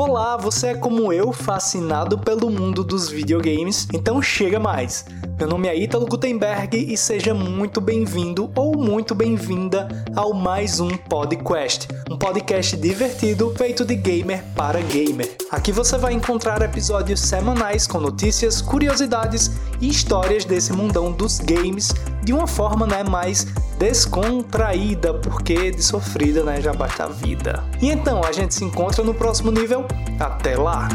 Olá, você é como eu, fascinado pelo mundo dos videogames? Então chega mais! Meu nome é Ítalo Gutenberg e seja muito bem-vindo ou muito bem-vinda ao mais um podcast, um podcast divertido feito de gamer para gamer. Aqui você vai encontrar episódios semanais com notícias, curiosidades e histórias desse mundão dos games de uma forma né, mais descontraída, porque de sofrida né, já basta a vida. E então, a gente se encontra no próximo nível. Até lá!